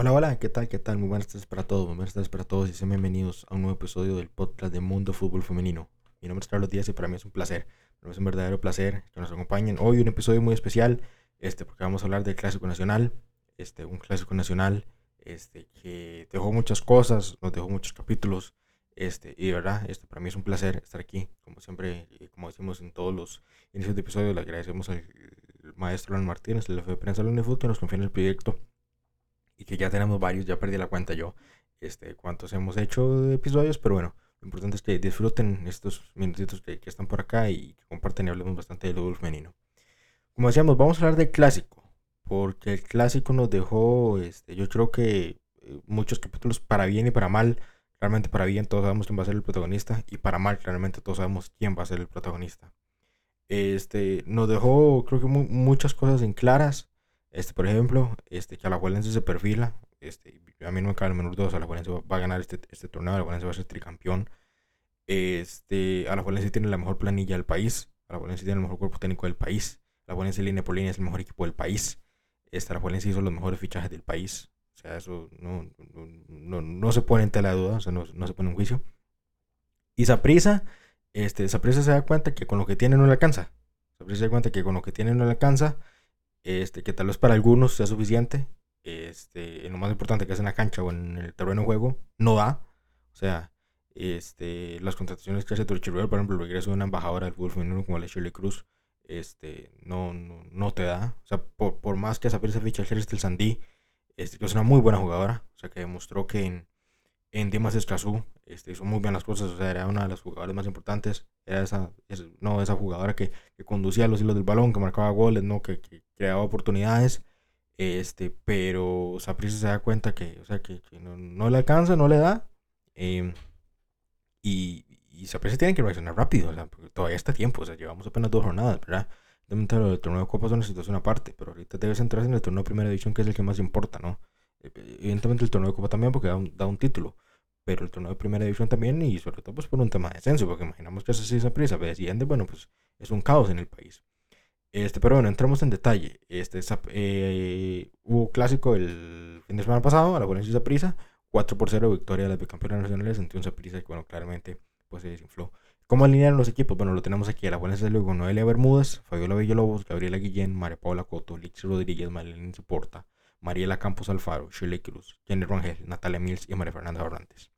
Hola, hola, ¿qué tal? ¿Qué tal? Muy buenas tardes para todos, muy buenas tardes para todos y sean bienvenidos a un nuevo episodio del podcast de Mundo Fútbol Femenino. Mi nombre es Carlos Díaz y para mí es un placer, es un verdadero placer que nos acompañen. Hoy un episodio muy especial, este, porque vamos a hablar del Clásico Nacional, este, un Clásico Nacional este, que dejó muchas cosas, nos dejó muchos capítulos, este, y de verdad, este, para mí es un placer estar aquí, como siempre, como decimos en todos los inicios de episodio, le agradecemos al maestro Alan Martínez, el jefe de prensa de la UNEFUT, que nos confía en el proyecto que ya tenemos varios, ya perdí la cuenta yo, este, cuántos hemos hecho de episodios, pero bueno, lo importante es que disfruten estos minutitos que, están por acá y que comparten y hablemos bastante del fútbol femenino. Como decíamos, vamos a hablar del clásico, porque el clásico nos dejó, este, yo creo que eh, muchos capítulos para bien y para mal. Realmente para bien todos sabemos quién va a ser el protagonista y para mal claramente todos sabemos quién va a ser el protagonista. Este, nos dejó creo que muchas cosas en claras. Este, por ejemplo, este, que Alajuelense se perfila. Este, a mí no me cabe el menor duda, Alajuelense va, va a ganar este, este torneo, Alajuelense va a ser tricampeón. Este, Alajuelense tiene la mejor planilla del país, Alajuelense tiene el mejor cuerpo técnico del país, Alajuelense línea por línea es el mejor equipo del país. Este, Alajuelense hizo los mejores fichajes del país. O sea, eso no, no, no, se pone en tela de duda, o sea, no, no se pone en juicio. Y Saprisa, este, se da cuenta que con lo que tiene no le alcanza. Saprisa se da cuenta que con lo que tiene no le alcanza este, que tal vez para algunos sea suficiente, este, lo más importante que es en la cancha o en el terreno de juego, no da. O sea, este, las contrataciones que hace Torchiruel, por ejemplo, el regreso de una embajadora del fútbol femenino como la Shirley Cruz, este, no, no, no, te da. O sea, por, por más que esa ficha el Sandí, este, que es una muy buena jugadora, o sea, que demostró que en, en Dimas Escazú este, hizo muy bien las cosas, o sea, era una de las jugadoras más importantes, era esa, no, esa jugadora que, que, conducía los hilos del balón, que marcaba goles, ¿no? que, que creaba oportunidades, este, pero Saprissa se da cuenta que, o sea, que, no, no, le alcanza, no le da, eh, y, y Saprissa tiene que reaccionar rápido, o sea, porque todavía está tiempo, o sea, llevamos apenas dos jornadas, ¿verdad? Lo del torneo de Copa es una situación aparte, pero ahorita debe centrarse en el torneo de Primera División, que es el que más importa, ¿no? Evidentemente el torneo de Copa también, porque da un, da un título, pero el torneo de primera división también y sobre todo pues por un tema de descenso, porque imaginamos que así esa prisa desciende, bueno, pues es un caos en el país. Este, pero bueno, entramos en detalle. Este, eh, hubo clásico el fin de semana pasado, a la Valencia prisa 4 por 0 victoria de las bicampeonas nacionales ante un prisa que bueno, claramente pues se desinfló. ¿Cómo alinearon los equipos? Bueno, lo tenemos aquí. A la Valencia luego Noelia Bermúdez, Fabiola Villalobos, Gabriela Guillén, María Paula Coto, Lix Rodríguez, Marilyn Soporta, Mariela Campos Alfaro, Shirley Cruz, Jenny Rangel, Natalia Mills y María Fernanda Barrantes.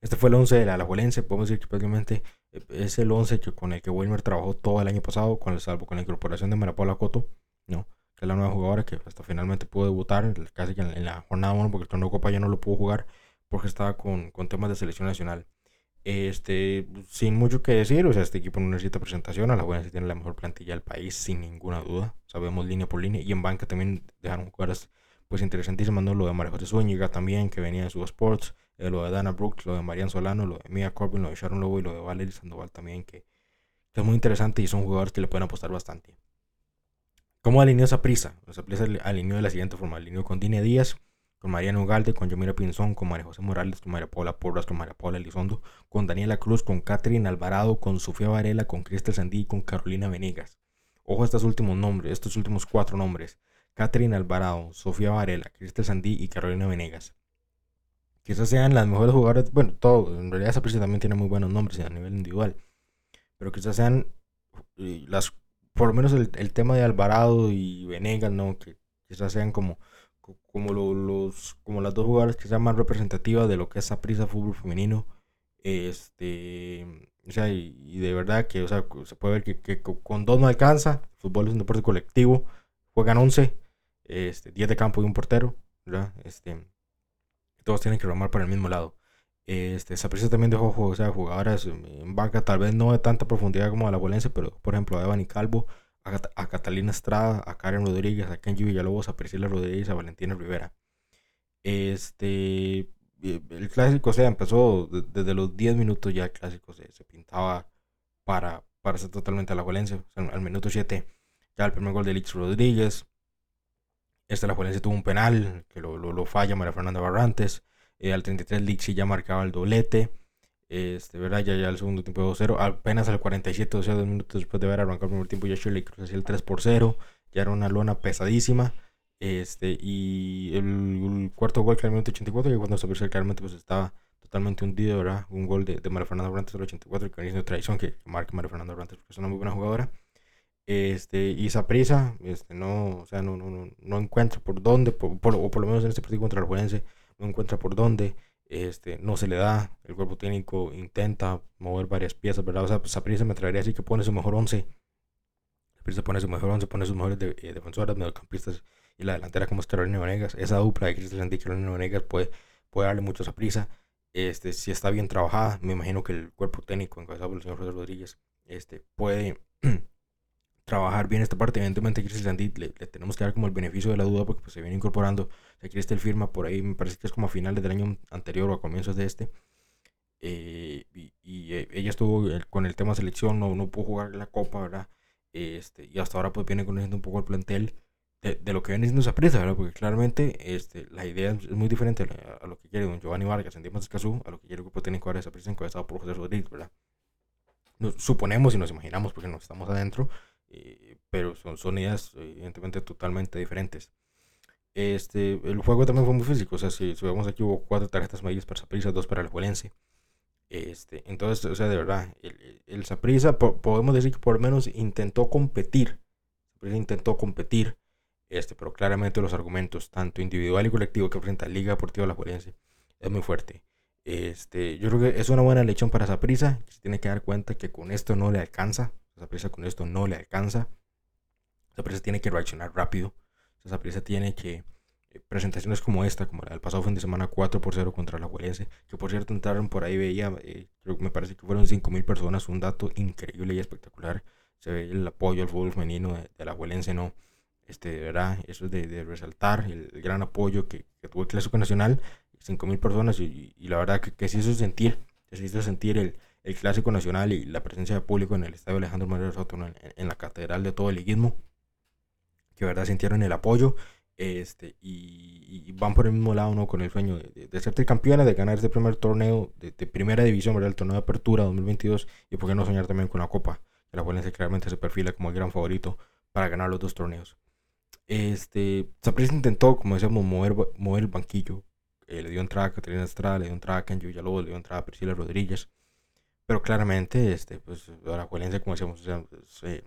Este fue el 11 de la Alajuelense. Podemos decir que prácticamente eh, es el 11 que, con el que Wilmer trabajó todo el año pasado, con salvo con la incorporación de Marapola Coto, ¿no? que es la nueva jugadora que hasta finalmente pudo debutar, casi que en, la jornada 1, porque el torneo Copa ya no lo pudo jugar porque estaba con temas de selección nacional. Este, sin mucho que decir, o sea, este equipo no necesita presentación. A la buena tiene la mejor plantilla del país, sin ninguna duda. Sabemos línea por línea. Y en banca también dejaron jugadoras pues interesantísimas, ¿no? Lo de María José Zúñiga también, que venía de su Sports. Eh, lo de Dana Brooks, lo de Marian Solano, lo de Mia Corbin, lo de Sharon Lobo y lo de Valerie Sandoval también, que, es muy interesante y son jugadores que le pueden apostar bastante. ¿Cómo alineó esa prisa? Esa prisa alineó de la siguiente forma: alineó con Dine Díaz, con Mariano Ugalde, con Yomira Pinzón, con María José Morales, con María Paula Porras, con María Paula Elizondo, con Daniela Cruz, con Catherine Alvarado, con Sofía Varela, con Cristel Sandí y con Carolina Venegas. Ojo a estos últimos nombres, estos últimos cuatro nombres. Catherine Alvarado, Sofía Varela, Cristel Sandí y Carolina Venegas quizás sean las mejores jugadoras, bueno, todo, en realidad esa prisa también tiene muy buenos nombres a nivel individual, pero quizás sean las, por lo menos el, tema de Alvarado y Venegas, ¿no? Que quizás sean como, como los, como las dos jugadoras que sean más representativas de lo que es prisa fútbol femenino, este, o sea, y, de verdad que, o sea, se puede ver que, con dos no alcanza, fútbol es un deporte colectivo, juegan 11, este, 10 de campo y un portero. Este, todos tienen que remar para el mismo lado. Este, también dejó jugadoras en banca, tal vez no de tanta profundidad como a la Bolense, pero por ejemplo a Evan y Calvo, a, Catalina Estrada, a Karen Rodríguez, a Kenji Villalobos, a Priscila Rodríguez, a Valentina Rivera. Este, el clásico, o sea, empezó desde los 10 minutos ya el clásico se, pintaba para, para ser totalmente a la Valencia. al minuto 7 ya el primer gol de Lix Rodríguez, este la Juelense tuvo un penal que lo, lo, falla María Fernanda Barrantes. Eh, al 33 Lixi ya marcaba el doblete. Este, ¿verdad? Ya, ya el segundo tiempo 2-0. Apenas al 47, o sea, dos minutos después de haber arrancado el primer tiempo, ya Shirley Cruz hacía el 3 por 0. Ya era una lona pesadísima. Este, y el, cuarto gol que al minuto 84, que cuando Saprissa claramente pues estaba totalmente hundido, ¿verdad? Un gol de, de María Fernanda Brantes al 84, que de tradición que marca María Fernanda Brantes porque es una muy buena jugadora. Este, y Saprissa, este, no, o sea, no, no, no, encuentra por dónde, por, o por lo menos en este partido contra el Juelense, no encuentra por dónde, este, no se le da, el cuerpo técnico intenta mover varias piezas, ¿verdad? O sea, Saprissa me atrevería a que pone su mejor 11. Saprissa pone su mejor 11, pone sus mejores de, eh, defensoras, mediocampistas y la delantera como es Carolina Venegas. Esa dupla de Cristian y Carolina Venegas puede, puede darle mucho a prisa. Este, si está bien trabajada, me imagino que el cuerpo técnico encabezado por el señor José Rodríguez este, puede trabajar bien esta parte. Evidentemente, a Cristian le, le, tenemos que dar como el beneficio de la duda porque pues, se viene incorporando. O sea, firma por ahí, me parece que es como a finales del año anterior o a comienzos de este. Eh, y, eh, ella estuvo con el tema selección, no, no pudo jugar la copa, ¿verdad? Este, y hasta ahora pues viene conociendo un poco el plantel de, lo que viene siendo esa prisa, ¿verdad? Porque claramente este, la idea es muy diferente a, lo que quiere don Giovanni Vargas en Dimas Escazú, a lo que quiere el grupo técnico ahora esa prisa encabezado por José Rodríguez, ¿verdad? Nos, suponemos y nos imaginamos porque no estamos adentro, eh, pero son, son ideas evidentemente totalmente diferentes. Este, el juego también fue muy físico, o sea, si, si vemos aquí hubo cuatro tarjetas amarillas para Saprissa, dos para el Juelense. Este, entonces, o sea, de verdad, el, el Saprissa podemos decir que por lo menos intentó competir, intentó competir, este, pero claramente los argumentos, tanto individual y colectivo que presenta Liga Deportiva La Juelense, es muy fuerte. Este, yo creo que es una buena lección para Saprissa, se tiene que dar cuenta que con esto no le alcanza, Saprissa con esto no le alcanza, Saprissa tiene que reaccionar rápido, Saprissa tiene que eh, presentaciones como esta, como la del pasado fin de semana 4 por 0 contra la Juelense, que por cierto entraron por ahí, veía, eh, que me parece que fueron 5.000 personas, un dato increíble y espectacular. Se ve el apoyo al fútbol femenino de, la Juelense, ¿no? Este, de verdad, eso es de, resaltar el, gran apoyo que, tuvo el Clásico Nacional, 5.000 personas, y, la verdad que, que se hizo sentir, se hizo sentir el, el Clásico Nacional y la presencia de público en el Estadio Alejandro María Soto, en, en, la catedral de todo el liguismo, que de verdad sintieron el apoyo este, y, van por el mismo lado, ¿no? Con el sueño de, de, ser campeones, de ganar este primer torneo de, primera división, ¿verdad? El torneo de apertura 2022. Y por qué no soñar también con la Copa, que la Valencia claramente se perfila como el gran favorito para ganar los dos torneos. Este, Saprissa intentó, como decíamos, mover, mover el banquillo. Eh, le dio entrada a Caterina Estrada, le dio entrada a Kenji Villalobos, le dio entrada a Priscila Rodríguez. Pero claramente, este, pues, la Valencia, como decíamos, eh,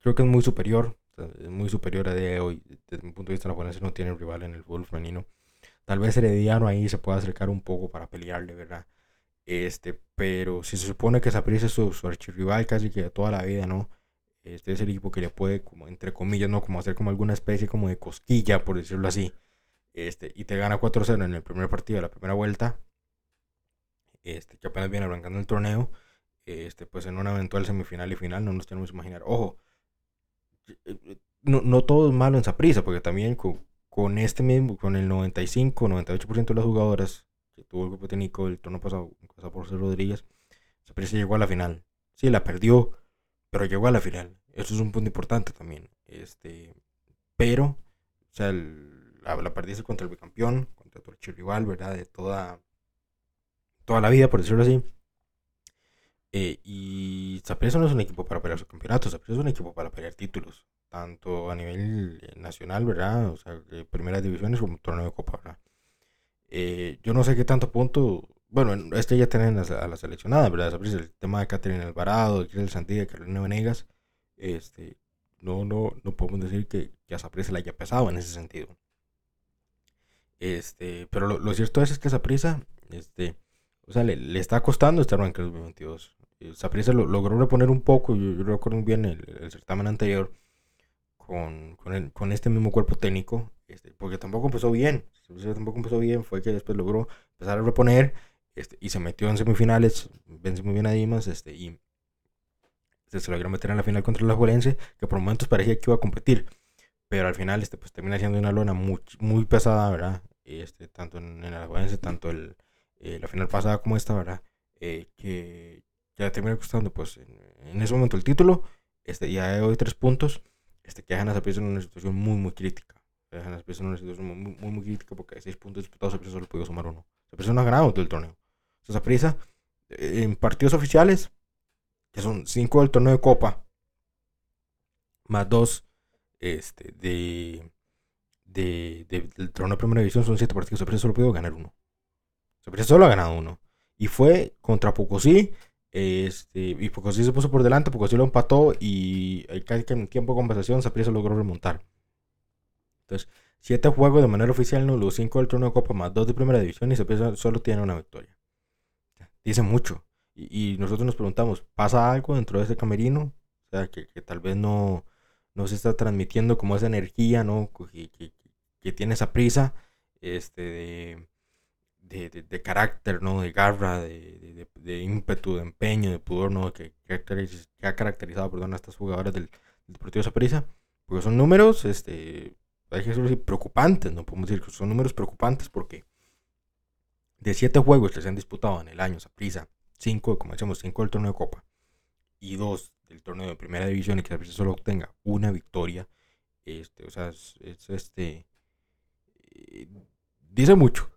creo que es muy superior es muy superior a de hoy. Desde mi punto de vista, la Juelense no tiene rival en el fútbol femenino. Tal vez Herediano ahí se pueda acercar un poco para pelearle, ¿verdad? Este, pero si se supone que Saprissa es su, su archirrival casi que toda la vida, ¿no? Este es el equipo que le puede, como entre comillas, ¿no? Como hacer como alguna especie como de cosquilla, por decirlo así. Este, y te gana 4-0 en el primer partido de la primera vuelta. Este, que apenas viene arrancando el torneo. Este, pues en una eventual semifinal y final no nos tenemos que imaginar. Ojo, no, no todo es malo en Saprisa, porque también con, con, este mismo, con el 95, 98% de las jugadoras que tuvo el grupo técnico el torneo pasado, pasado por José Rodríguez, Saprisa llegó a la final. Sí, la perdió, pero llegó a la final. Eso es un punto importante también. Este, pero, o sea, la, la perdiste contra el bicampeón, contra tu rival, ¿verdad? De toda, toda la vida, por decirlo así. Eh, y Saprissa no es un equipo para pelear su campeonato, Saprissa es un equipo para pelear títulos, tanto a nivel eh, nacional, ¿verdad? O sea, de primeras divisiones como torneo de Copa, ¿verdad? Eh, yo no sé qué tanto punto, bueno, este ya tienen a, la seleccionada, ¿verdad? Saprissa, el tema de Catherine Alvarado, de Crisel Santilla, Carolina Venegas, este, no, no, no podemos decir que, que a Saprissa le haya pesado en ese sentido. Este, pero lo, cierto es, que Saprissa, este, o sea, le, le, está costando estar en el 2022. Saprissa lo, logró reponer un poco, yo, yo recuerdo bien el, certamen anterior con, con, este mismo cuerpo técnico, este, porque tampoco empezó bien, tampoco empezó bien, fue que después logró empezar a reponer este, y se metió en semifinales, vence muy bien a Dimas este, y se logró meter en la final contra la Juelense, que por momentos parecía que iba a competir, pero al final este, pues, termina siendo una lona muy, muy pesada, ¿verdad? Este, tanto en, la Juelense, tanto el, eh, la final pasada como esta, ¿verdad? Eh, que, ya termina costando pues en, ese momento el título, este, ya de hoy tres puntos, este, que dejan a Saprissa en una situación muy muy crítica. Dejan a Saprissa en una situación muy, muy, muy crítica porque hay seis puntos disputados, Saprissa solo pudo sumar uno. Saprissa no ha ganado todo el torneo. O Saprissa eh, en partidos oficiales, que son cinco del torneo de Copa, más dos este, de, de, del trono de primera división son 7 partidos. Saprissa solo pudo ganar uno. Saprissa solo ha ganado uno. Y fue contra Pocosí. Este, y Pocosí se puso por delante, Pocosí lo empató y en tiempo de conversación Saprissa logró remontar. Entonces, 7 juegos de manera oficial, no, los 5 del trono de Copa más 2 de primera división y Saprissa solo tiene una victoria. Dice mucho. Y, nosotros nos preguntamos, ¿pasa algo dentro de ese camerino? O sea, que, tal vez no, no se está transmitiendo como esa energía, ¿no? Que, que tiene esa prisa este, de, de, carácter, ¿no? De garra, de, de, ímpetu, de empeño, de pudor, ¿no? Que, que ha caracterizado, perdón, a estos jugadores del, del Deportivo Saprissa. Porque son números, este, hay que decirlo preocupantes, ¿no? Podemos decir que son números preocupantes porque de siete juegos que se han disputado en el año Saprissa, cinco, como decíamos, cinco del torneo de Copa y dos del torneo de Primera División y que Saprissa solo obtenga una victoria, este, o sea, es, es este dice mucho.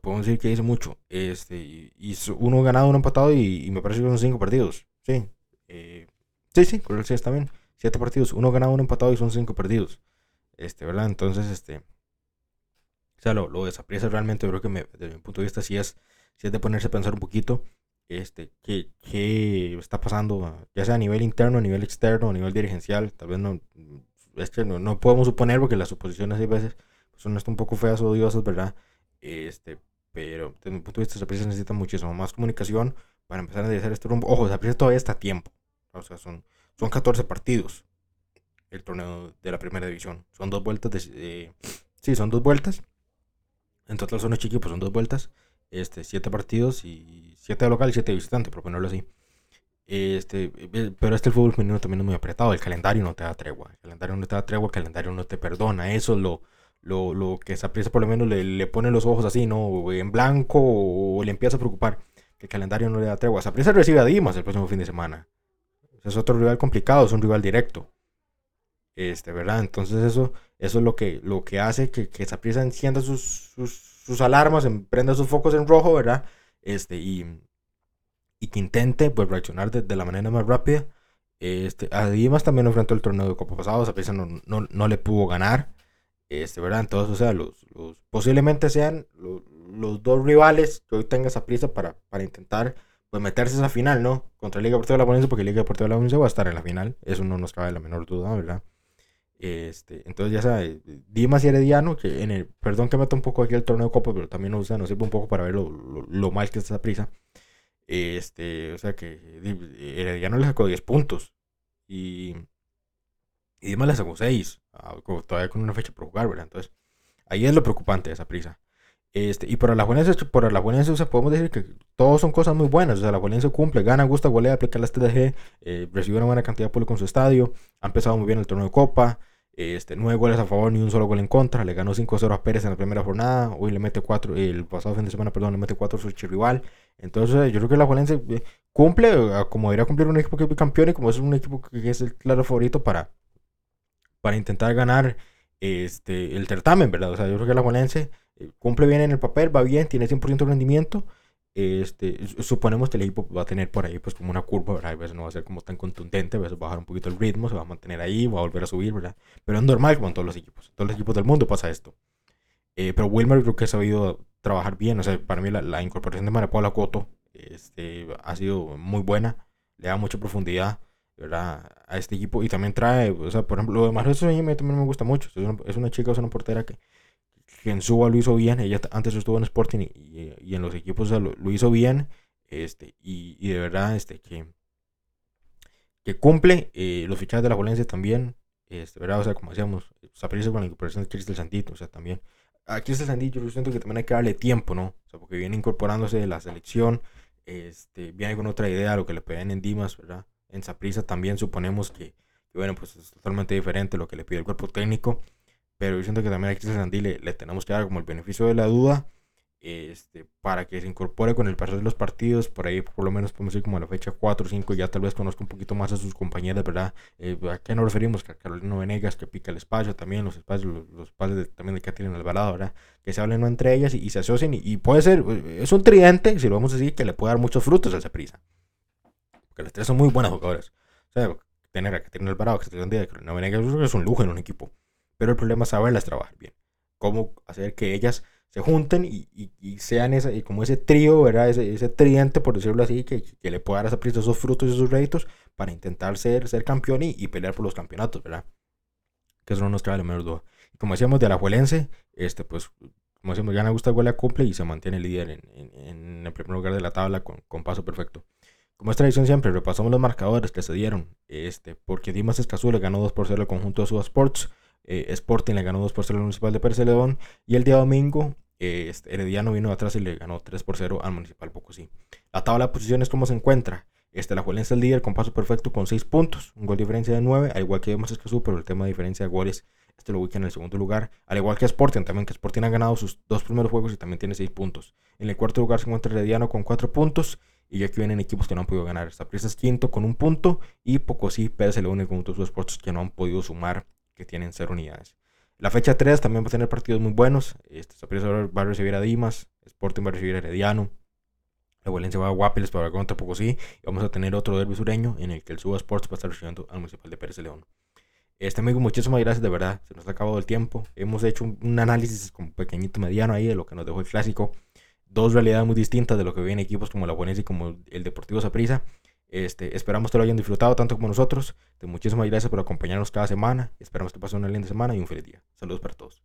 Podemos decir que dice mucho. Este, y, uno ganado, uno empatado y, me parece que son cinco partidos. Sí. Eh, sí, sí, con el está bien. Siete partidos, uno ganado, uno empatado y son cinco partidos. Este, ¿verdad? Entonces, este. O sea, lo, lo desapriesa realmente, creo que desde mi punto de vista sí es, sí es de ponerse a pensar un poquito este, qué, qué está pasando, ya sea a nivel interno, a nivel externo, a nivel dirigencial. Tal vez no, es que no, no podemos suponer porque las suposiciones hay veces son un poco feas o odiosas, ¿verdad? Este, pero desde mi punto de vista, Saprissa necesita muchísimo más comunicación para empezar a hacer este rumbo. Ojo, Saprissa todavía está a tiempo. O sea, son, son 14 partidos el torneo de la primera división. Son dos vueltas de... sí, son dos vueltas. En total son ocho equipos, son dos vueltas. Este, siete partidos y siete de local y siete de visitante, por ponerlo así. Este, eh, pero este fútbol femenino también es muy apretado. El calendario no te da tregua. El calendario no te da tregua, el calendario no te perdona. Eso es lo, lo, lo que Saprissa por lo menos le, le, pone los ojos así, ¿no? En blanco o, le empieza a preocupar que el calendario no le da tregua. Saprissa recibe a Dimas el próximo fin de semana. Es otro rival complicado, es un rival directo. Este, ¿verdad? Entonces eso, eso es lo que, lo que hace que, que Saprissa encienda sus, sus, sus alarmas, emprenda sus focos en rojo, ¿verdad? Este, y, y que intente pues, reaccionar de, la manera más rápida. Este, a Dimas también enfrentó el torneo de Copa pasado, Saprissa no, no, no le pudo ganar. Este, ¿verdad? Entonces, o sea, los, los posiblemente sean los, dos rivales que hoy tenga esa prisa para, para intentar pues meterse a esa final, ¿no? Contra Liga Deportiva de la Valencia, porque Liga Deportiva de la Valencia va a estar en la final. Eso no nos cabe la menor duda, ¿verdad? Este, entonces ya sabe, Dimas y Herediano, que en el, perdón que meta un poco aquí el torneo de Copa, pero también nos, nos sirve un poco para ver lo, lo, mal que está esa prisa. Este, o sea que Herediano le sacó 10 puntos. Y y Dimas le sacó 6, ah, todavía con una fecha por jugar, ¿verdad? Entonces, ahí es lo preocupante esa prisa. Este, y para la Juelense, para la Juelense, o sea, podemos decir que todos son cosas muy buenas. O sea, la Juelense cumple, gana, gusta, golea, aplica la STDG, eh, recibe una buena cantidad de público en su estadio, ha empezado muy bien el torneo de Copa, este, 9 goles a favor ni un solo gol en contra, le ganó 5-0 a Pérez en la primera jornada, hoy le mete 4, el pasado fin de semana, perdón, le mete 4 a su rival. Entonces, yo creo que la Juelense eh, cumple, como debería cumplir un equipo que es campeón y como es un equipo que es el claro favorito para para intentar ganar este, el certamen, ¿verdad? O sea, yo creo que la Juanense eh, cumple bien en el papel, va bien, tiene 100% de rendimiento. Este, suponemos que el equipo va a tener por ahí pues como una curva, ¿verdad? A veces no va a ser como tan contundente, a veces va a bajar un poquito el ritmo, se va a mantener ahí, va a volver a subir, ¿verdad? Pero es normal como en todos los equipos, todos los equipos del mundo pasa esto. Eh, pero Wilmer creo que ha sabido trabajar bien, o sea, para mí la, incorporación de María Paula Coto este, ha sido muy buena, le da mucha profundidad, ¿verdad? A este equipo. Y también trae, o sea, por ejemplo, lo de Marcelo también me gusta mucho. Es una, es una chica, es una portera que, que en Suba lo hizo bien. Ella antes estuvo en Sporting y, y, en los equipos lo, lo, hizo bien. Este, y, y, de verdad, este, que, que cumple eh, los fichajes de la Valencia también. Este, ¿verdad? O sea, como decíamos, aparece con la incorporación de Cristel Santito. O sea, también. A Cristel Santito yo siento que también hay que darle tiempo, ¿no? O sea, porque viene incorporándose de la selección. Este, viene con otra idea, lo que le pedían en Dimas, ¿verdad? En Saprisa también suponemos que, bueno, pues es totalmente diferente lo que le pide el cuerpo técnico. Pero yo siento que también a Cristian Sandí le, tenemos que dar como el beneficio de la duda este, para que se incorpore con el paso de los partidos. Por ahí, por lo menos, podemos ir como a la fecha 4 o 5, ya tal vez conozca un poquito más a sus compañeras, ¿verdad? Eh, ¿A qué nos referimos? Que a Carolina Venegas, que pica el espacio también, los espacios, los, espacios también de en el balado, ¿verdad? Que se hablen entre ellas y, se asocien. Y, puede ser, eh, es un tridente, si lo vamos a decir, que le puede dar muchos frutos a esa prisa. Porque las tres son muy buenas jugadoras. O sea, tener a Caterina Alvarado, se que no que es un lujo en un equipo. Pero el problema es saberlas trabajar bien. cómo hacer que ellas se junten y, sean esa, y como ese trío, ¿verdad? Ese, ese tridente, por decirlo así, que, le pueda dar a prisa esos frutos y esos réditos para intentar ser, ser campeón y, pelear por los campeonatos, ¿verdad? Que eso no nos trae la menor duda. Como decíamos de la Juelense, este, pues, como decíamos, Gana Gusta Huele cumple y se mantiene líder en, el primer lugar de la tabla con paso perfecto. Como es tradición siempre, repasamos los marcadores que se dieron. Este, porque Dimas Escazú le ganó 2 por 0 al conjunto de Suba Sports. Eh, Sporting le ganó 2 por 0 al Municipal de Pérez. Y el día domingo, este, Herediano vino atrás y le ganó 3 por 0 al Municipal Pocosí. La tabla de posiciones, ¿cómo se encuentra? Este, la Juelense es líder con paso perfecto con 6 puntos. Un gol de diferencia de 9, al igual que Dimas Escazú, pero el tema de diferencia de goles este lo ubica en el segundo lugar. Al igual que Sporting, también que Sporting ha ganado sus dos primeros juegos y también tiene 6 puntos. En el cuarto lugar se encuentra Herediano con 4 puntos. Y ya que vienen equipos que no han podido ganar. Prisa es quinto con un punto. Y Pocosí, Pérez y Conjunto de Sports que no han podido sumar, que tienen cero unidades. La fecha 3 también va a tener partidos muy buenos. Este, Saprissa va a recibir a Dimas. Sporting va a recibir a Herediano. La Valencia va a Guapiles para contra Pocosí. Y vamos a tener otro derbi sureño en el que el Suba Sports va a estar recibiendo al Municipal de Pérez León. Este amigo, muchísimas gracias de verdad. Se nos ha acabado el tiempo. Hemos hecho un, un análisis como pequeñito mediano ahí de lo que nos dejó el clásico dos realidades muy distintas de lo que viven equipos como la Buenese y como el Deportivo Saprissa. Este, esperamos que lo hayan disfrutado tanto como nosotros. muchísimas gracias por acompañarnos cada semana. Esperamos que pasen una linda semana y un feliz día. Saludos para todos.